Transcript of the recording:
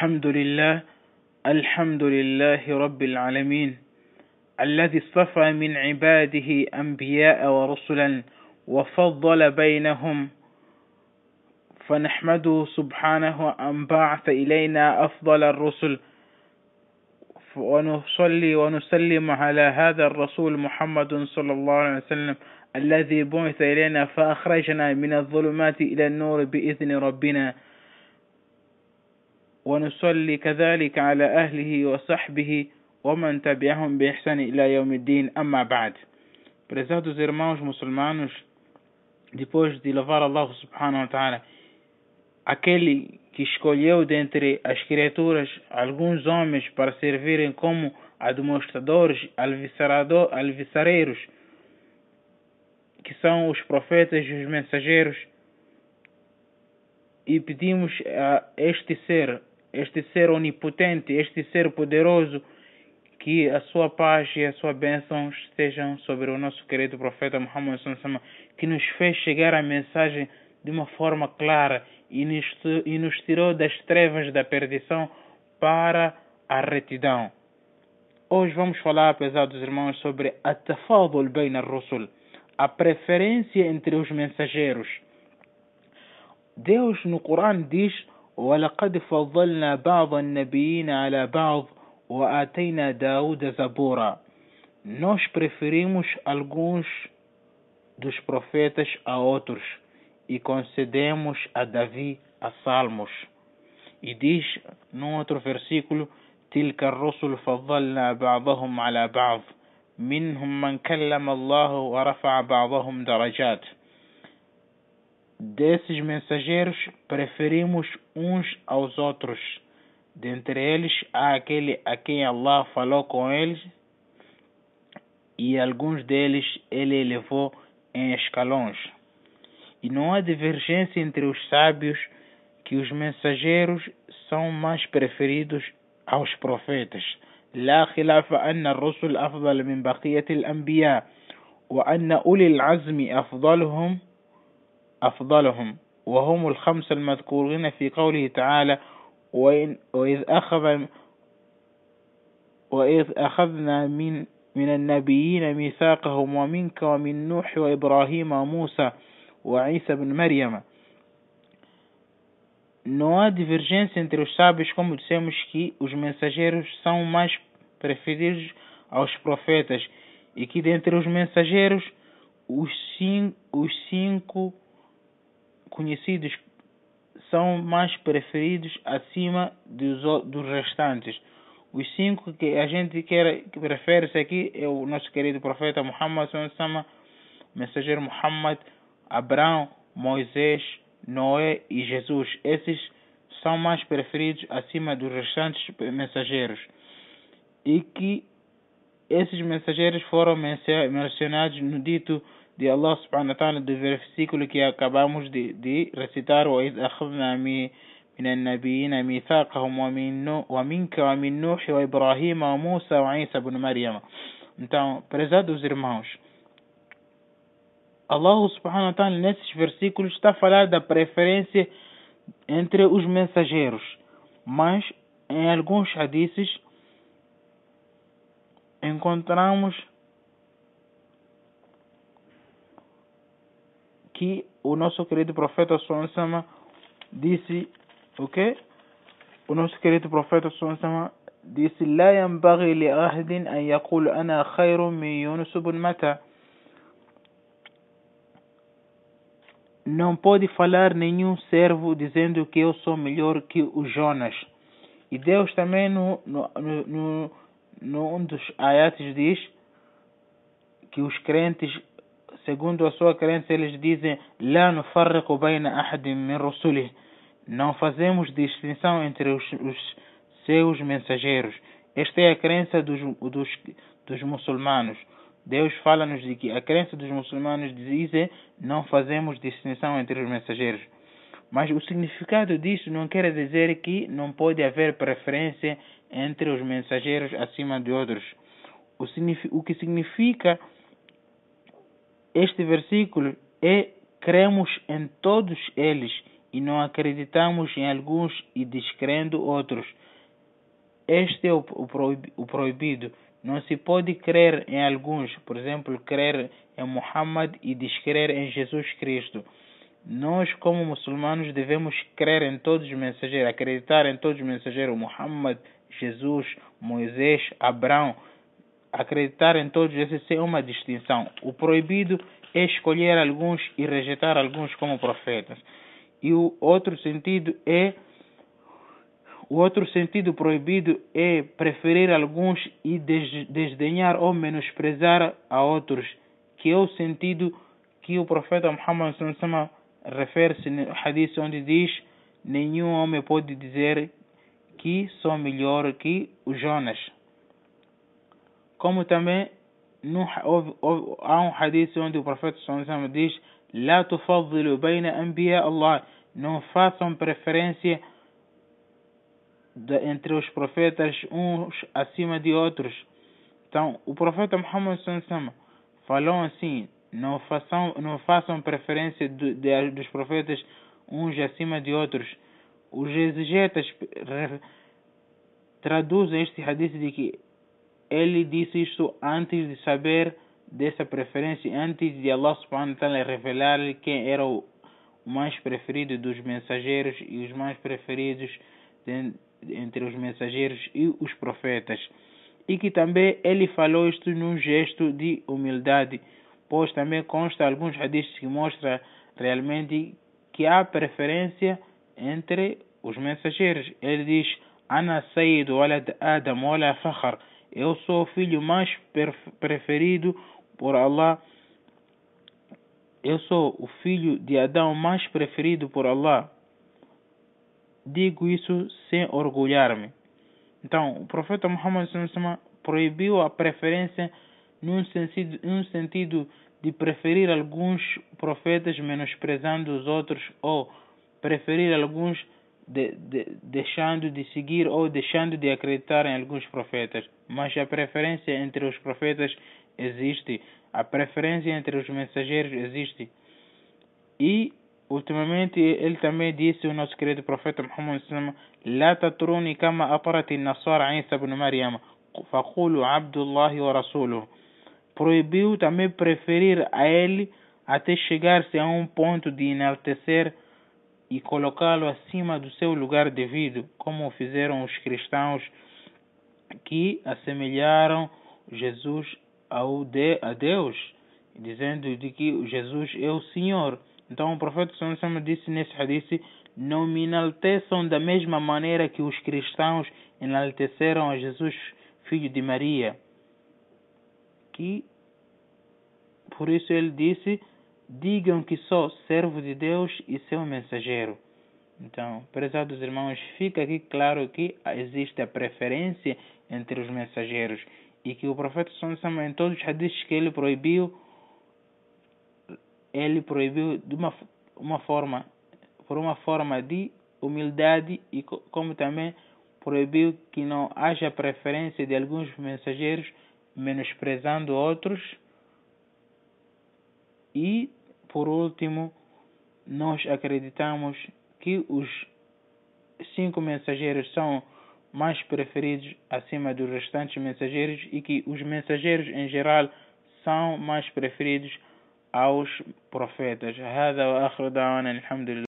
الحمد لله الحمد لله رب العالمين الذي اصطفى من عباده أنبياء ورسلا وفضل بينهم فنحمده سبحانه أن بعث إلينا أفضل الرسل ونصلي ونسلم على هذا الرسول محمد صلى الله عليه وسلم الذي بعث إلينا فأخرجنا من الظلمات إلى النور بإذن ربنا. ونصلي كذلك على أهله وصحبه ومن تبعهم بإحسان إلى يوم الدين أما بعد Prezados irmãos muçulmanos, depois de louvar Allah subhanahu wa ta'ala, aquele que escolheu dentre as criaturas alguns homens para servirem como administradores alvissareiros, que são os profetas e os mensageiros, e pedimos a este ser, este ser onipotente, este ser poderoso, que a sua paz e a sua bênção estejam sobre o nosso querido profeta Muhammad que nos fez chegar a mensagem de uma forma clara e nos, tirou das trevas da perdição para a retidão. Hoje vamos falar, pesados irmãos, sobre a tafadul bain al-rusul, a preferência entre os mensageiros. Deus no Corão diz: وَلَقَدْ فَضَّلْنَا بَعْضَ النَّبِيِّينَ عَلَى بَعْضٍ وَآتَيْنَا دَاوُدَ زَبُورًا. Nós preferimos alguns dos profetas a outros e concedemos a Davi a salmos. تلك الرسل فضلنا بعضهم على بعض منهم من كلم الله ورفع بعضهم درجات Desses mensageiros preferimos uns aos outros. Dentre eles há aquele a quem Allah falou com eles e alguns deles ele elevou em escalões. E não há divergência entre os sábios que os mensageiros são mais preferidos aos profetas. لا خلاف أن الرسل أفضل من بقية الأنبياء وأن أولي العزم أفضلهم أفضلهم وهم الخمسة المذكورين في قوله تعالى وإن وإذ أخذ وإذ أخذنا من من النبيين ميثاقهم ومنك ومن نوح وإبراهيم وموسى وعيسى بن مريم Não há divergência entre os sábios, como dissemos que os mensageiros são mais preferidos aos profetas e que dentre os mensageiros os cinco, os cinco conhecidos são mais preferidos acima dos, dos restantes. Os cinco que a gente quer, que prefere-se aqui é o nosso querido profeta Muhammad, mensageiro Muhammad, Abraão, Moisés, Noé e Jesus. Esses são mais preferidos acima dos restantes mensageiros. E que esses mensageiros foram mencionados no dito de Allah subhanahu wa ta'ala do versículo que acabamos de, de recitar وإذ أخذنا من النبيين ميثاقهم ومن ومنك ومن نوح وإبراهيم وموسى وعيسى بن مريم Então, prezados irmãos, Allah subhanahu wa ta'ala nesses versículos está a falar da preferência entre os mensageiros, mas em alguns hadiths encontramos que o nosso querido profeta Sama disse o okay? que? O nosso querido profeta Sama disse لا ينبغي لأحد أن يقول أنا خير من يونس بن متى Não pode falar nenhum servo dizendo que eu sou melhor que o Jonas. E Deus também no, no, no, no um dos ayates diz que os crentes segundo a sua crença, eles dizem: "La nufarriqu baina ahadin min rusulih". Não fazemos distinção entre os, os, seus mensageiros. Esta é a crença dos, dos, dos muçulmanos. Deus fala-nos de que a crença dos muçulmanos dizem não fazemos distinção entre os mensageiros. Mas o significado disso não quer dizer que não pode haver preferência entre os mensageiros acima de outros. O, o que significa este versículo é cremos em todos eles e não acreditamos em alguns e descrendo outros. Este é o, proibido. Não se pode crer em alguns, por exemplo, crer em Muhammad e descrer em Jesus Cristo. Nós, como muçulmanos, devemos crer em todos os mensageiros, acreditar em todos os mensageiros, Muhammad, Jesus, Moisés, Abraão. Acreditar em todos esses é uma distinção. O proibido é escolher alguns e rejeitar alguns como profetas. E o outro sentido é o outro sentido proibido é preferir alguns e desdenhar ou menosprezar a outros, que é o sentido que o profeta Muhammad refere-se no hadith onde diz nenhum homem pode dizer que sou melhor que o Jonas. Como também no, houve, houve, há um hadith onde o profeta diz La tufaddilu baina anbiya Allah não façam preferência de, entre os profetas uns acima de outros. Então, o profeta Muhammad falou assim: não façam, não façam preferência de, de, dos profetas uns acima de outros. Os exegetas traduzem este hadith de que ele disse isto antes de saber dessa preferência, antes de Allah subhanahu wa ta'ala revelar quem era o mais preferido dos mensageiros e os mais preferidos entre os mensageiros e os profetas. E que também ele falou isto num gesto de humildade pois também consta alguns hadiths que mostram realmente que há preferência entre os mensageiros. Ele diz: Ana Sayyid walad Adam wala fakhr. Eu sou o filho mais preferido por Allah. Eu sou o filho de Adão mais preferido por Allah. Digo isso sem orgulhar-me. Então, o profeta Muhammad proibiu a preferência num sentido, num sentido de preferir alguns profetas menosprezando os outros ou preferir alguns de, de, deixando de seguir ou deixando de acreditar em alguns profetas. Mas a preferência entre os profetas existe, a preferência entre os mensageiros existe. E ultimamente ele também disse o nosso querido profeta Muhammad sallallahu لا تطروني كما أطرت النصارى عيسى بن مريم فقولوا عبد الله ورسوله proibiu também preferir a ele até chegar-se a um ponto de enaltecer e colocá-lo acima do seu lugar devido, como fizeram os cristãos que assemelharam Jesus ao de, a Deus, dizendo de que Jesus é o Senhor. Então o profeta Sallallahu disse nesse hadith, não me enalteçam da mesma maneira que os cristãos enalteceram a Jesus, filho de Maria que por isso ele disse: digam que sou servo de Deus e seu mensageiro. Então, prezados irmãos, fica aqui claro que existe a preferência entre os mensageiros e que o profeta Sallallahu em todos os hadiths que ele proibiu, ele proibiu de uma, uma forma, por uma forma de humildade e como também proibiu que não haja preferência de alguns mensageiros menosprezando outros. E, por último, nós acreditamos que os cinco mensageiros são mais preferidos acima dos restantes mensageiros e que os mensageiros em geral são mais preferidos aos profetas. هذا وآخر دعوانا الحمد لله